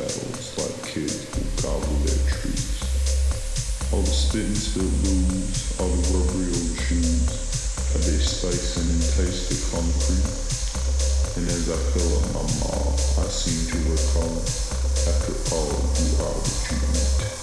metals like kids who gobble their treats. All the spit and spill booze, all the rubbery old shoes, how they spice and entice the concrete. And as I fill up my mouth, I seem to recall, after all, you are what you eat.